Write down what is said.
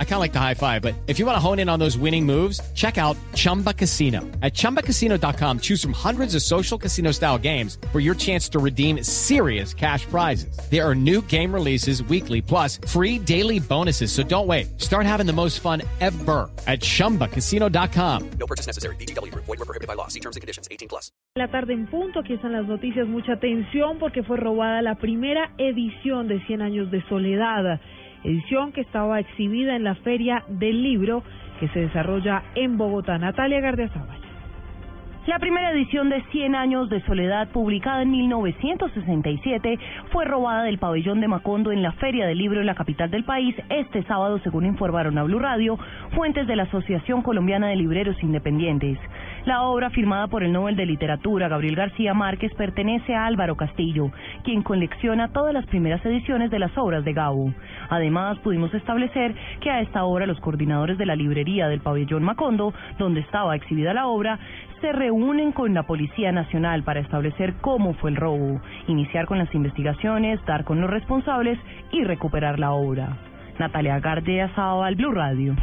I kind of like the high five, but if you want to hone in on those winning moves, check out Chumba Casino. At ChumbaCasino.com, choose from hundreds of social casino style games for your chance to redeem serious cash prizes. There are new game releases weekly, plus free daily bonuses. So don't wait. Start having the most fun ever at ChumbaCasino.com. No purchase necessary. BGW. Void were prohibited by law. See terms and conditions. 18 plus. La tarde en punto, aquí están las noticias. Mucha atención porque fue robada la primera edición de 100 años de soledad edición que estaba exhibida en la Feria del Libro que se desarrolla en Bogotá. Natalia Gardiazabal. La primera edición de 100 años de soledad, publicada en 1967, fue robada del pabellón de Macondo en la Feria del Libro en la capital del país este sábado, según informaron a Blue Radio, fuentes de la Asociación Colombiana de Libreros Independientes. La obra, firmada por el Nobel de Literatura Gabriel García Márquez, pertenece a Álvaro Castillo, quien colecciona todas las primeras ediciones de las obras de Gabo. Además, pudimos establecer que a esta hora los coordinadores de la librería del pabellón Macondo, donde estaba exhibida la obra, se reúnen con la Policía Nacional para establecer cómo fue el robo, iniciar con las investigaciones, dar con los responsables y recuperar la obra. Natalia Gardia al Blue Radio.